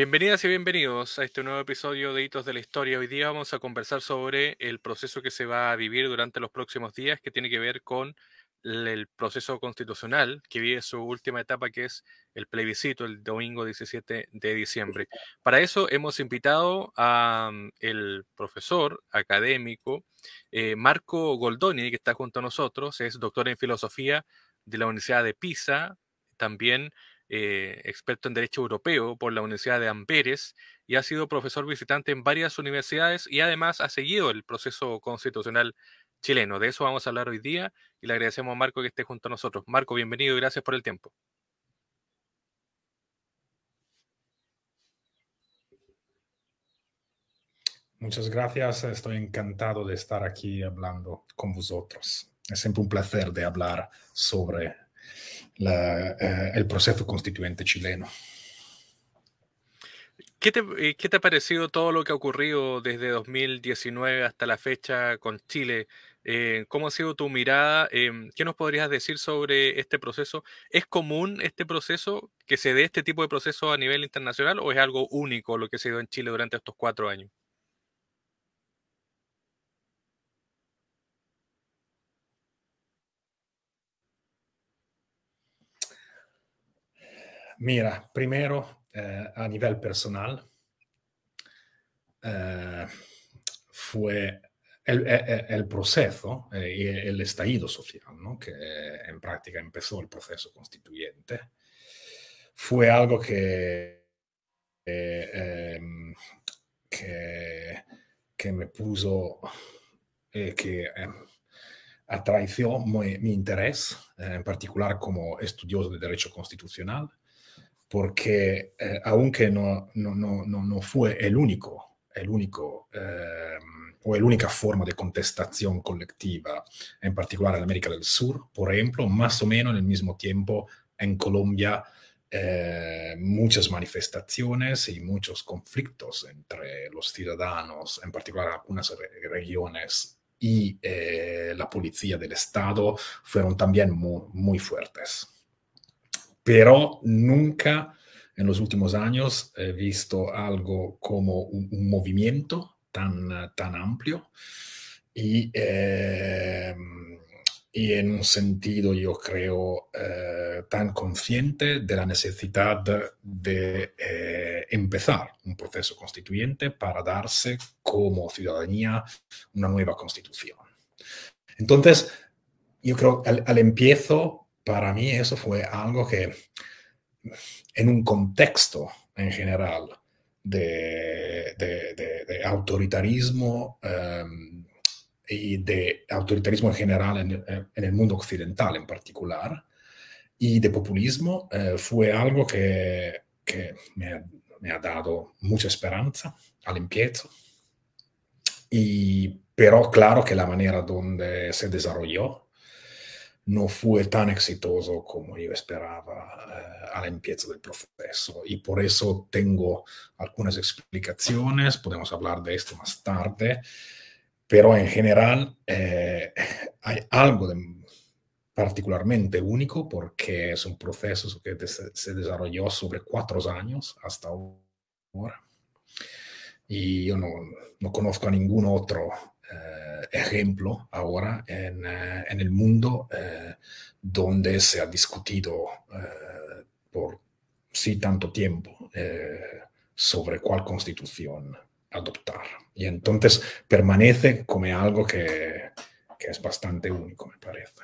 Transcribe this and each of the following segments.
Bienvenidas y bienvenidos a este nuevo episodio de Hitos de la Historia. Hoy día vamos a conversar sobre el proceso que se va a vivir durante los próximos días, que tiene que ver con el proceso constitucional que vive su última etapa, que es el plebiscito el domingo 17 de diciembre. Para eso hemos invitado a mm, el profesor académico eh, Marco Goldoni, que está junto a nosotros, es doctor en filosofía de la Universidad de Pisa, también eh, experto en Derecho Europeo por la Universidad de Amberes y ha sido profesor visitante en varias universidades y además ha seguido el proceso constitucional chileno. De eso vamos a hablar hoy día y le agradecemos a Marco que esté junto a nosotros. Marco, bienvenido y gracias por el tiempo. Muchas gracias, estoy encantado de estar aquí hablando con vosotros. Es siempre un placer de hablar sobre eh, el proceso constituyente chileno. ¿Qué te, eh, ¿Qué te, ha parecido todo lo que ha ocurrido desde 2019 hasta la fecha con Chile? Eh, ¿Cómo ha sido tu mirada? Em, ¿Qué nos podrías decir sobre este proceso? ¿Es común este proceso, que se dé este tipo de proceso a nivel internacional o es algo único lo que se dio en Chile durante estos cuatro años? Mira, primero, eh, a nivel personal, eh, fue el, el, el proceso eh, y el estallido social, ¿no? que en práctica empezó el proceso constituyente, fue algo que, em, que, que, me puso, que em, atraició mi, mi interés, en particular como estudioso de derecho constitucional, porque eh, aunque no, no, no, no, fue el único, el único eh, o la única forma de contestación colectiva, en particular en América del Sur, por ejemplo, más o menos en el mismo tiempo en Colombia, eh, muchas manifestaciones y muchos conflictos entre los ciudadanos, en particular algunas regiones, y la policía del Estado fueron también muy fuertes pero nunca en los últimos años he visto algo como un, movimiento tan, tan amplio y, eh, y, en un sentido yo creo eh, tan consciente de la necesidad de eh, empezar un proceso constituyente para darse como ciudadanía una nueva constitución. Entonces, yo creo al, al empiezo para mí eso fue algo que en un contexto en general de, autoritarismo em, y de autoritarismo en general en, el mundo occidental en particular y de populismo eh, fue algo que, que me, me, ha dado mucha esperanza al empiezo. Y, pero claro que la manera donde se desarrolló no fue tan exitoso como yo esperaba eh, al empiezo del proceso. Y por eso tengo algunas explicaciones, podemos hablar de esto más tarde, pero en general eh, hay algo de particularmente único porque es un proceso que se desarrolló sobre cuatro años hasta ahora. Y yo no, no conozco a ningún otro ejemplo ahora en, eh, en el mundo eh, donde se ha discutido por sí tanto tiempo sobre cuál constitución adoptar. Y entonces permanece como algo que, que es bastante único, me parece.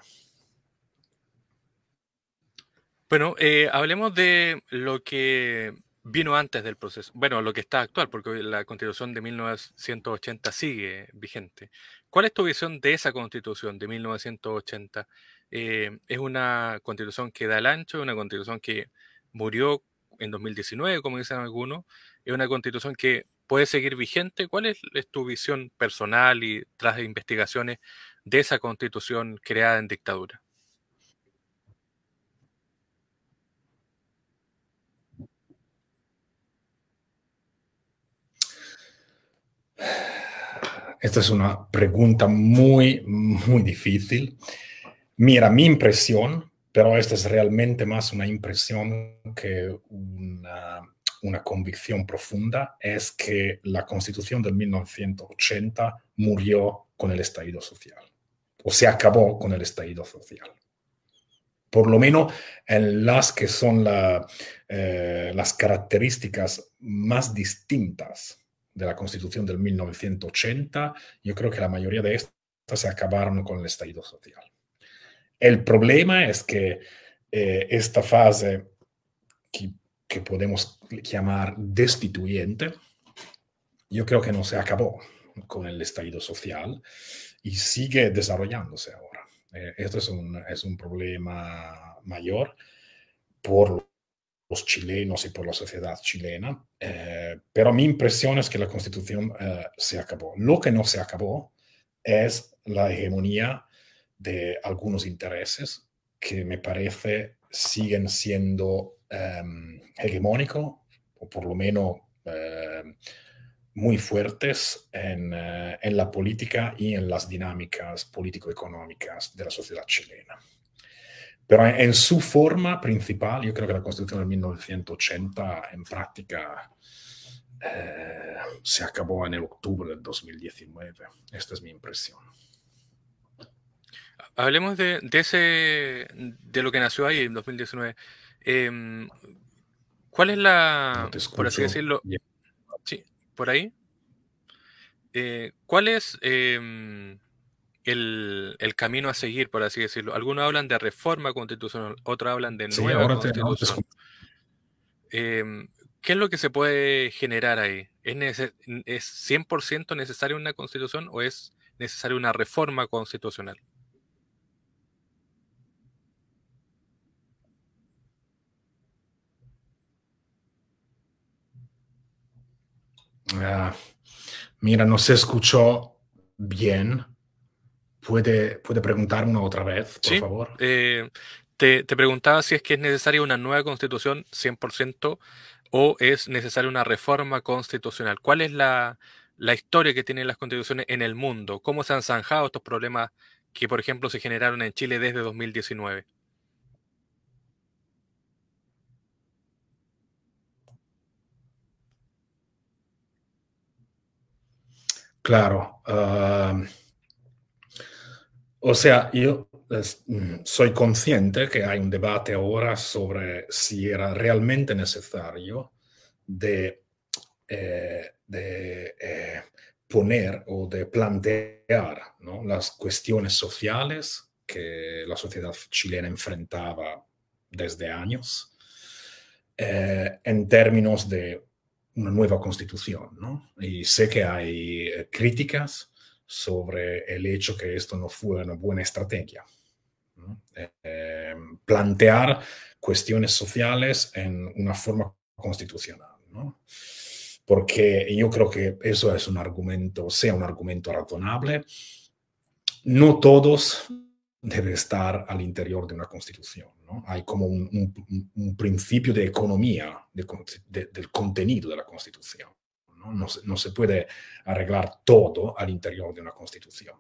Bueno, hablemos de lo que vino antes del proceso. Bueno, lo que está actual, porque la constitución de 1980 sigue vigente. ¿Cuál es tu visión de esa constitución de 1980? Eh, ¿Es una constitución que da el ancho? ¿Una constitución que murió en 2019, como dicen algunos? ¿Es una constitución que puede seguir vigente? ¿Cuál es, es tu visión personal y tras investigaciones de esa constitución creada en dictadura? Esta es una pregunta muy, muy difícil. Mira, mi impresión, pero esta es realmente más una impresión que una, una convicción profunda es que la constitución del 1980 murió con el estallido social, o se acabó con el estallido social. Por lo menos en las que son eh, las características más distintas de la constitución del 1980, yo creo que la mayoría de estas se acabaron con el estallido social. El problema es que eh, esta fase que, podemos llamar destituyente, yo creo que no se acabó con el estallido social y sigue desarrollándose ahora. Eh, esto es un, es un problema mayor por los chilenos y por la sociedad chilena, eh, pero mi impresión es que la constitución se acabó. Lo que no se acabó es la hegemonía de algunos intereses que me parece siguen siendo em, hegemónicos o por lo menos em, muy fuertes eh, en, la política y en las dinámicas político-económicas de la sociedad chilena. Pero en, su forma principal, yo creo que la Constitución de 1980 en práctica eh, se acabó en el octubre del 2019. Esta es mi impresión. Hablemos de, de, de lo que nació ahí en 2019. Em, ¿Cuál es la, por así decirlo, sí, por ahí? Eh, ¿Cuál es em, el, camino a seguir, por así decirlo? Algunos hablan de reforma constitucional, otros hablan de nueva constitución. Em, ¿Qué es lo que se puede generar ahí? ¿Es, ¿Es 100% necesaria una constitución o es necesaria una reforma constitucional? Ah, mira, no se escuchó bien. ¿Puede, puede preguntarme otra vez, por favor? Eh, te, te, preguntaba si es que es necesaria una nueva constitución 100% o es necesaria una reforma constitucional. ¿Cuál es la, la historia que tienen las constituciones en el mundo? ¿Cómo se han zanjado estos problemas que, por ejemplo, se generaron en Chile desde 2019? Claro. O sea, yo mm, soy consciente que hay un debate ahora sobre si era realmente necesario de, eh, eh, poner o de plantear las cuestiones sociales que la sociedad chilena enfrentaba desde años eh, en términos de una nueva constitución, ¿no? Y sé que hay críticas sobre el hecho que esto no fue una buena estrategia. Eh, plantear cuestiones sociales en una forma constitucional. Porque yo creo que eso es un argumento, sea un argumento razonable. No todos deben estar al interior de una constitución. Hay como un, principio de economía del contenido de la Constitución. ¿No? se, puede arreglar todo al interior de una Constitución.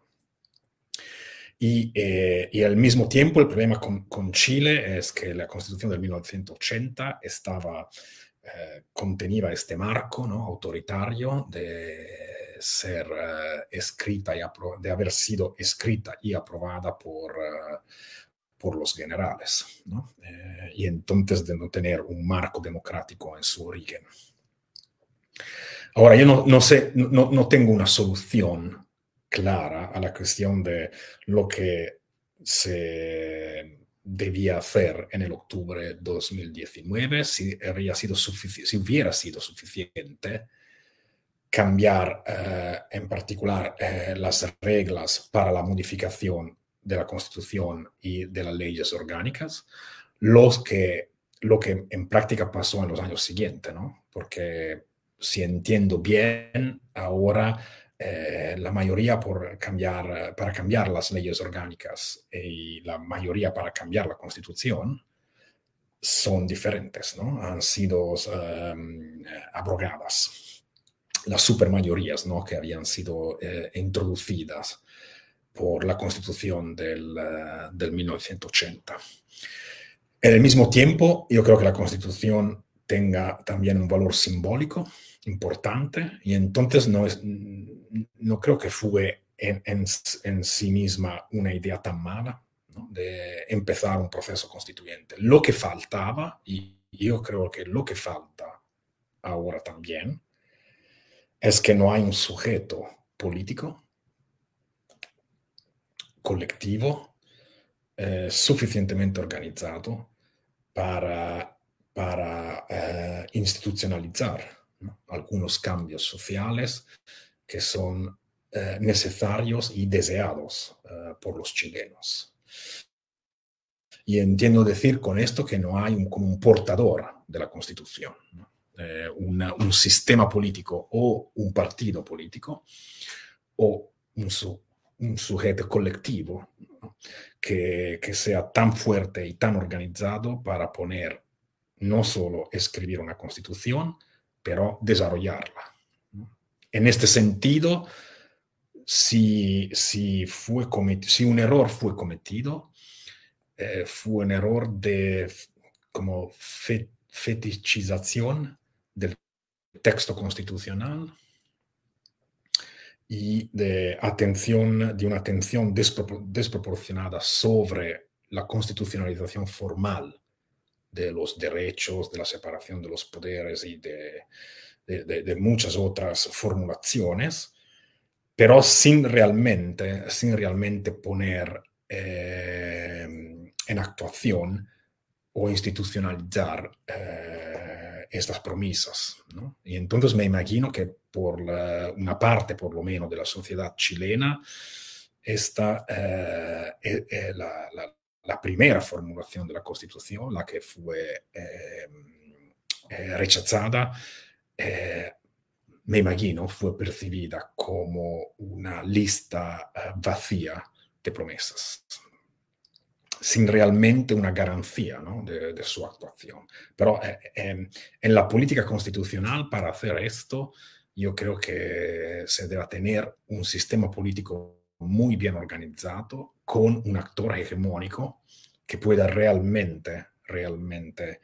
Y, eh, al mismo tiempo el problema con, Chile es que la Constitución del 1980 estaba, eh, contenía este marco ¿no? autoritario de ser eh, escrita y de haber sido escrita y aprobada por, por los generales, y entonces de no tener un marco democrático en su origen. Ahora, yo no, no sé, no, no, tengo una solución clara a la cuestión de lo que se debía hacer en el octubre de 2019, si, habría sido si hubiera sido suficiente cambiar eh, en particular eh, las reglas para la modificación de la Constitución y de las leyes orgánicas, los que, lo que en práctica pasó en los años siguientes, ¿no? Porque si entiendo bien, ahora eh, la mayoría por cambiar, para cambiar las leyes orgánicas y la mayoría para cambiar la Constitución son diferentes, ¿no? Han sido um, abrogadas las supermayorías, ¿no? Que habían sido eh, introducidas por la Constitución del, del 1980. En el mismo tiempo, yo creo que la Constitución tenga también un valor simbólico importante y entonces no, es, no creo que fue en, sí misma una idea tan mala de empezar un proceso constituyente. Lo que faltaba, y yo creo que lo que falta ahora también, es que no hay un sujeto político, colectivo, eh, suficientemente organizado para, para eh, institucionalizar ¿no? algunos cambios sociales que son eh, necesarios y deseados eh, por los chilenos. Y entiendo decir con esto que no hay un, como un portador de la Constitución, ¿no? eh, una, un sistema político o un partido político o un, su, un sujeto colectivo ¿no? que, que, sea tan fuerte y tan organizado para poner no solo escribir una constitución, pero desarrollarla. En este sentido, si, si, fue cometido, si un error fue cometido, eh, fue un error de como fe, fetichización del texto constitucional y de atención, de una atención despropor desproporcionada sobre la constitucionalización formal de los derechos, de la separación de los poderes y de, muchas otras formulaciones, pero sin realmente, sin realmente poner eh, en actuación o institucionalizar eh, estas promesas. ¿no? Y entonces me imagino que por una parte, por lo menos, de la sociedad chilena, esta eh, la, la, primera formulación de la Constitución, la que fue rechazada, me imagino, fue percibida como una lista uh, vacía de promesas, sin realmente una garantía ¿no? de, su actuación. Pero eh, eh, en la política constitucional, para hacer esto, yo creo que se debe tener un sistema político muy bien organizado, con un actor hegemónico que pueda realmente, realmente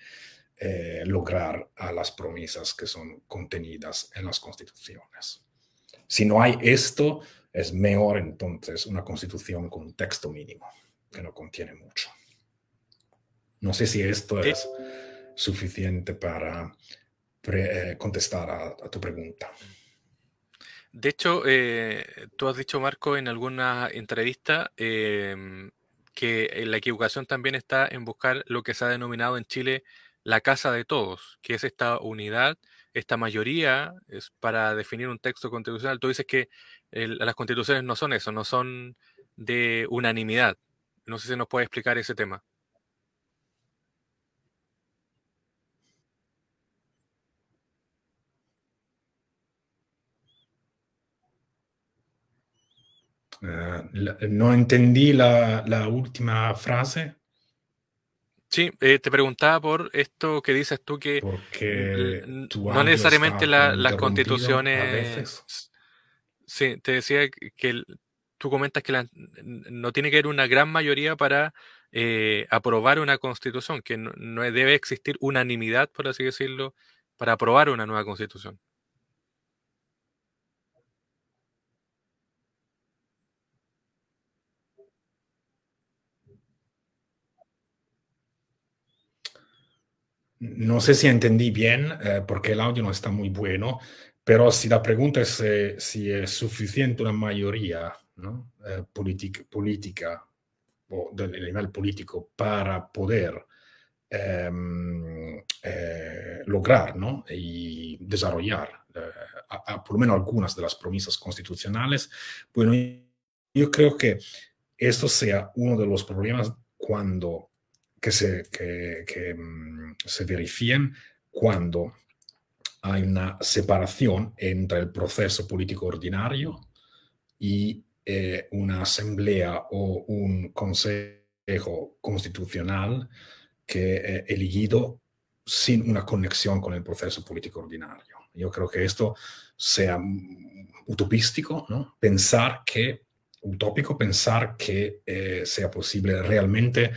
eh, lograr a las promesas que son contenidas en las constituciones. Si no hay esto, es mejor entonces una constitución con un texto mínimo, que no contiene mucho. No sé si esto es suficiente para eh, contestar a, a, tu pregunta. De hecho, eh, tú has dicho, Marco, en alguna entrevista eh, que la equivocación también está en buscar lo que se ha denominado en Chile la casa de todos, que es esta unidad, esta mayoría, es para definir un texto constitucional. Tú dices que las constituciones no son eso, no son de unanimidad. No sé si nos puede explicar ese tema. Uh, la, no entendí la, la última frase. Sí, eh, te preguntaba por esto que dices tú que no necesariamente la, las constituciones... Sí, te decía que el, tú comentas que no tiene que haber una gran mayoría para eh, aprobar una constitución, que no, no, debe existir unanimidad, por así decirlo, para aprobar una nueva constitución. No sé si entendí bien, eh, porque el audio no está muy bueno, pero si la pregunta es eh, si es suficiente una mayoría ¿no? eh, política, o del nivel político para poder eh, lograr ¿no? y desarrollar por lo menos algunas de las promesas constitucionales, bueno, yo creo que esto sea uno de los problemas cuando que se, que, que, um, se verifiquen cuando hay una separación entre el proceso político ordinario y eh, una asamblea o un consejo constitucional que es elegido sin una conexión con el proceso político ordinario. Yo creo que esto sea utopístico, ¿no? Pensar que, utópico pensar que eh, sea posible realmente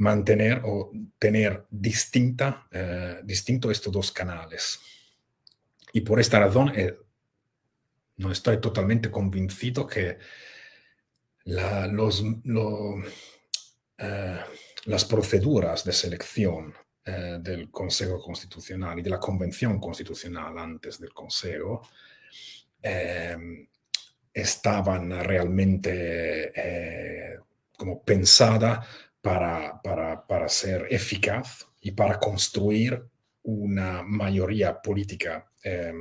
mantener o tener distinta, eh, distinto estos dos canales. Y por esta razón eh, no estoy totalmente convencido que eh, las proceduras de selección del Consejo Constitucional y de la Convención Constitucional antes del Consejo estaban realmente como pensada para, para, para ser eficaz y para construir una mayoría política eh,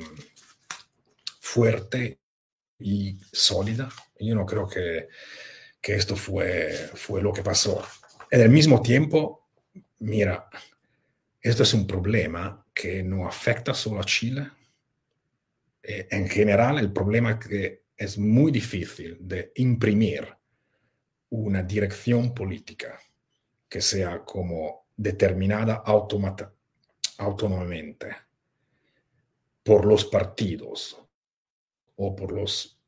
fuerte y sólida. Yo no creo que, que, esto fue, fue lo que pasó. En el mismo tiempo, mira, esto es un problema que no afecta solo a Chile. Eh, en general, el problema es que es muy difícil de imprimir una dirección política que sea como determinada autónomamente por los partidos o por los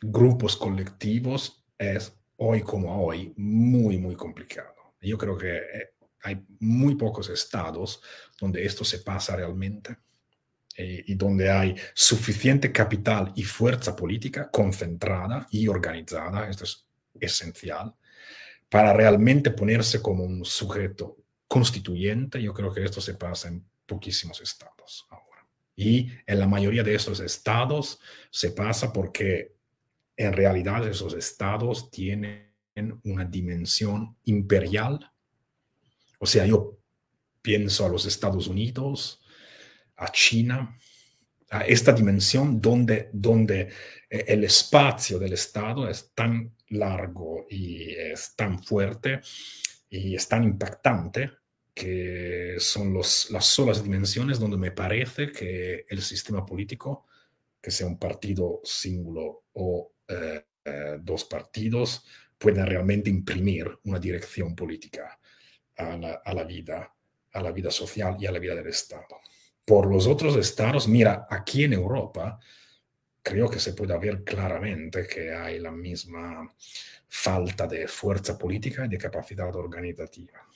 grupos colectivos es hoy como hoy muy, muy complicado. Yo creo que eh, hay muy pocos estados donde esto se pasa realmente eh, y donde hay suficiente capital y fuerza política concentrada y organizada. Esto es esencial para realmente ponerse como un sujeto constituyente. Yo creo que esto se pasa en poquísimos estados ahora. Y en la mayoría de estos estados se pasa porque en realidad esos estados tienen una dimensión imperial. O sea, yo pienso a los Estados Unidos, a China, a esta dimensión donde, donde eh, el espacio del Estado es tan largo y es tan fuerte y es tan impactante que son los, las solas dimensiones donde me parece que el sistema político, que sea un partido singulo o eh, eh, dos partidos, pueden realmente imprimir una dirección política a la, a la vida, a la vida social y a la vida del Estado. Por los otros estados, mira, aquí en Europa, creo que se puede ver claramente que hay la misma falta de fuerza política y de capacidad organizativa.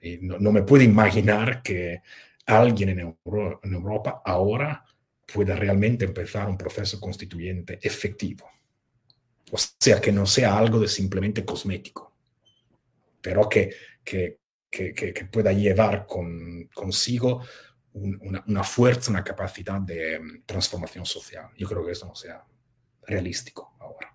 Y no, no, me puedo imaginar que alguien en, Euro, en Europa ahora pueda realmente empezar un proceso constituyente efectivo. O sea, que no sea algo de simplemente cosmético, pero que, que, que, que pueda llevar con, consigo un, una, fuerza, una capacidad de um, transformación social. Yo creo que eso no sea realístico ahora.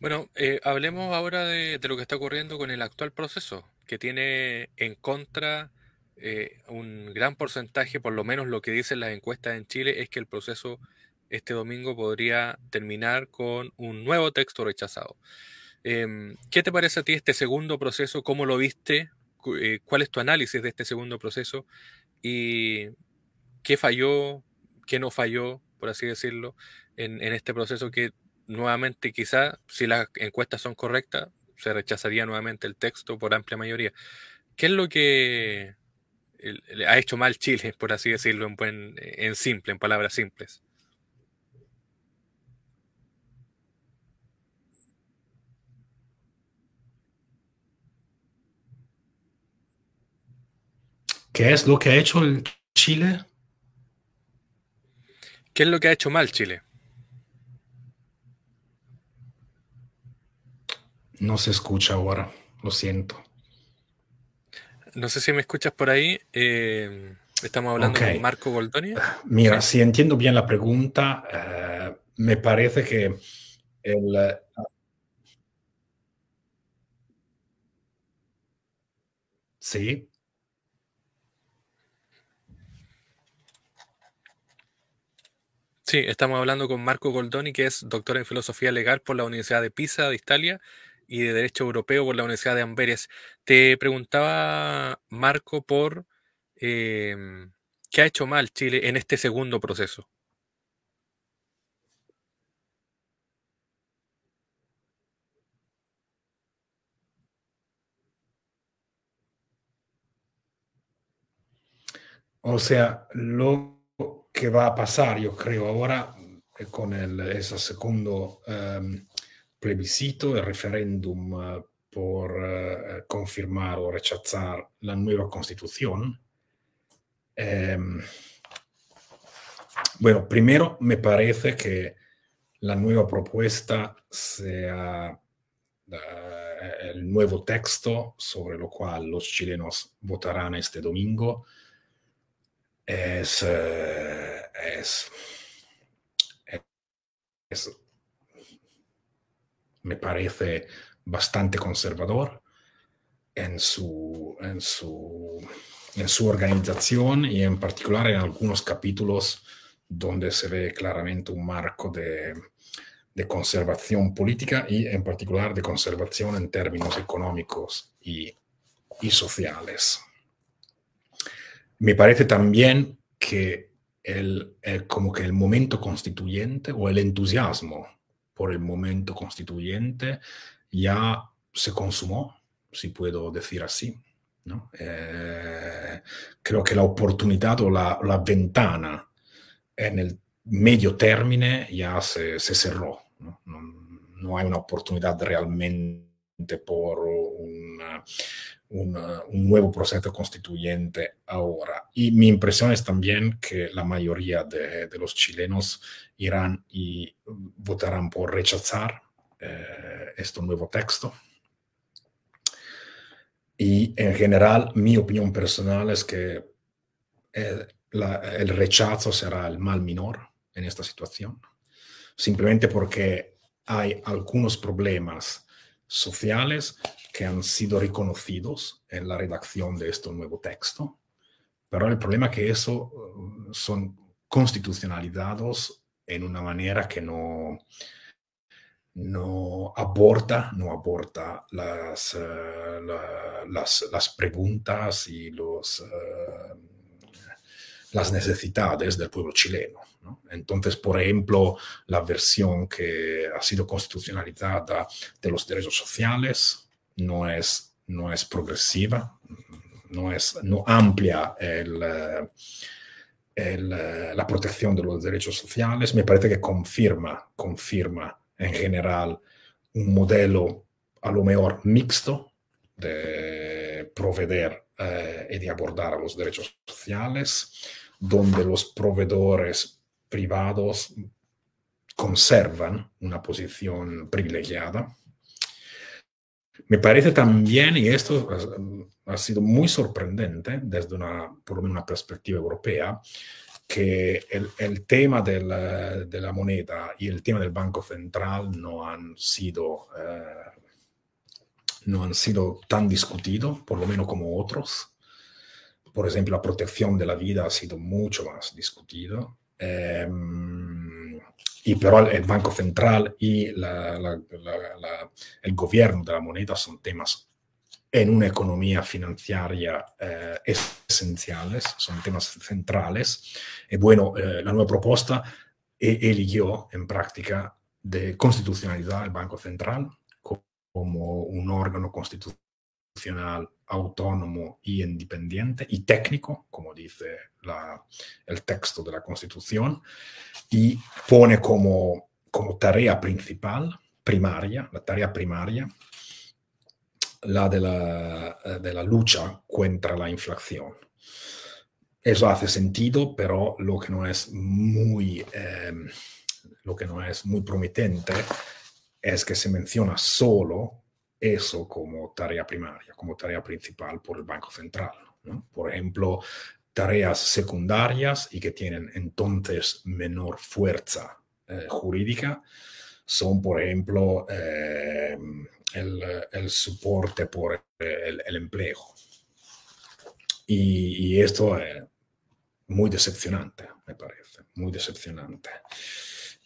Bueno, eh, hablemos ahora de, lo que está ocurriendo con el actual proceso, que tiene en contra eh, un gran porcentaje, por lo menos lo que dicen las encuestas en Chile, es que el proceso este domingo podría terminar con un nuevo texto rechazado. Eh, ¿Qué te parece a ti este segundo proceso? ¿Cómo lo viste? Eh, cuál es tu análisis de este segundo proceso y qué falló, qué no falló, por así decirlo, en, este proceso que nuevamente quizá, si las encuestas son correctas, se rechazaría nuevamente el texto por amplia mayoría. ¿Qué es lo que ha hecho mal Chile, por así decirlo, en, en simple, en palabras simples? ¿Qué es lo que ha hecho el Chile? ¿Qué es lo que ha hecho mal Chile? No se escucha ahora, lo siento. No sé si me escuchas por ahí. Eh, estamos hablando okay. con Marco Goldoni. Mira, sí. si entiendo bien la pregunta, eh, me parece que el... Sí. Sí, estamos hablando con Marco Goldoni, que es doctor en filosofía legal por la Universidad de Pisa de Italia y de Derecho Europeo por la Universidad de Amberes. Te preguntaba, Marco, por eh, qué ha hecho mal Chile en este segundo proceso. O sea, lo che va a passare, io credo, ora con il, secondo um, plebiscito, il referendum por confirmar o rechazar la nueva constitución. Em, bueno, primero me parece que la nueva propuesta sea el nuevo texto sobre lo cual los chilenos votarán este domingo es, eh, es, es, me parece bastante conservador en su, en su, en su organización y en particular en algunos capítulos donde se ve claramente un marco de, de conservación política y en particular de conservación en términos económicos y, y sociales. Me parece también que el, como que el momento constituyente o el entusiasmo por el momento constituyente ya se consumó, si puedo decir así. ¿no? Eh, creo que la oportunidad o la, la, ventana en el medio término ya se, se cerró. No, no, hay una oportunidad realmente por un nuevo proceso constituyente ahora. Y mi impresión es también que la mayoría de, los chilenos irán y votarán por rechazar eh, este nuevo texto. Y en general, mi opinión personal es que la, el rechazo será el mal menor en esta situación simplemente porque hay algunos problemas sociales que han sido reconocidos en la redacción de este nuevo texto, pero el problema es que eso uh, son constitucionalizados en una manera que no, no aborda, no aborda las, la, las, las, preguntas y los, uh, las necesidades del pueblo chileno. ¿no? Entonces, por ejemplo, la versión que ha sido constitucionalizada de los derechos sociales no es, no es progresiva, no, es, no amplia el, el, la protección de los derechos sociales. Me parece que confirma, confirma en general un modelo a lo mejor mixto de proveer eh, y de abordar a los derechos sociales, donde los proveedores privados conservan una posición privilegiada. Me parece también, y esto ha sido muy sorprendente desde una, por lo menos una perspectiva europea, que el, tema de la, de la, moneda y el tema del Banco Central no han sido, eh, no han sido tan discutidos, por lo menos como otros. Por ejemplo, la protección de la vida ha sido mucho más discutido. Eh, y pero el Banco Central y la, la, la, el gobierno de la moneda son temas en una economía financiera eh, esenciales, son temas centrales. Y bueno, eh, la nueva propuesta eligió en práctica de constitucionalidad el Banco Central como un órgano constitucional autónomo y independiente y técnico, como dice el texto de la Constitución, y pone como, tarea principal, primaria, la tarea primaria, la de la, de la lucha contra la inflación. Eso hace sentido, pero lo que no es muy, eh, lo que no es muy prometente es que se menciona solo eso como tarea primaria, como tarea principal por el Banco Central. Por ejemplo, tareas secundarias y que tienen entonces menor fuerza eh, jurídica son, por ejemplo, eh, el, el, soporte por el, el empleo. Y, esto es muy decepcionante, me parece, muy decepcionante.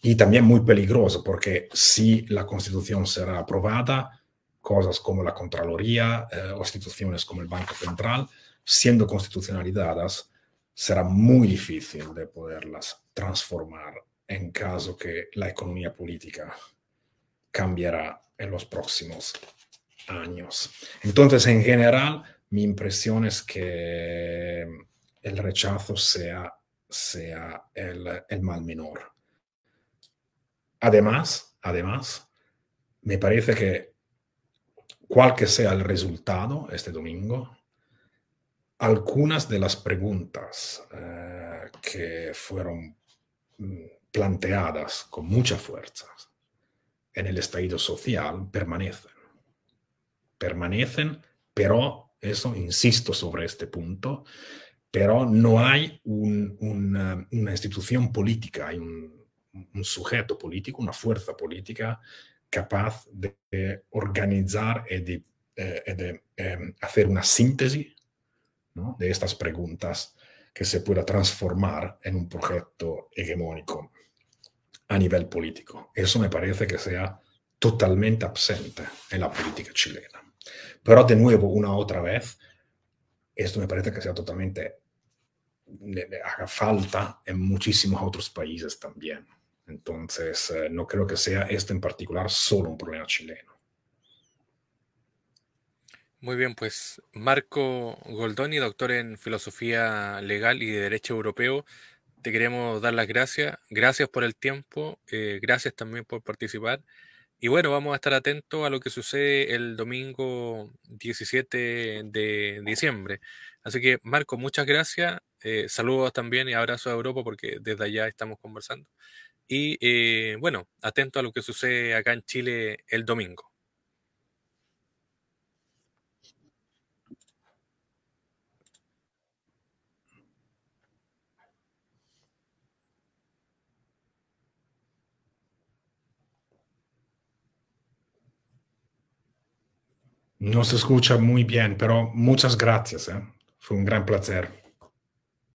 Y también muy peligroso, porque si la constitución será aprobada, cosas como la Contraloría eh, o instituciones como el Banco Central, siendo constitucionalizadas, será muy difícil de poderlas transformar en caso que la economía política cambiará en los próximos años. Entonces, en general, mi impresión es que el rechazo sea, sea el, el mal menor. Además, además, me parece que cual que sea el resultado este domingo, algunas de las preguntas eh, que fueron mm, planteadas con mucha fuerza en el estallido social permanecen. Permanecen, pero eso, insisto sobre este punto, pero no hay una, institución política, hay un, sujeto político, una fuerza política capaz de organizar y de, eh, em, hacer una síntesis de estas preguntas que se pueda transformar en un proyecto hegemónico a nivel político. Eso me parece que sea totalmente absente en la política chilena. Pero de nuevo, una otra vez, esto me parece que sea totalmente, haga falta en muchísimos otros países también. Entonces, eh, no creo que sea esto en particular solo un problema chileno. Muy bien, pues Marco Goldoni, doctor en Filosofía Legal y de Derecho Europeo, te queremos dar las gracias. Gracias por el tiempo, eh, gracias también por participar. Y bueno, vamos a estar atentos a lo que sucede el domingo 17 de diciembre. Así que, Marco, muchas gracias. Eh, saludos también y abrazos a Europa porque desde allá estamos conversando. Y eh, bueno, atento a lo que sucede acá en Chile el domingo. No se escucha muy bien, pero muchas gracias. ¿eh? Fue un gran placer.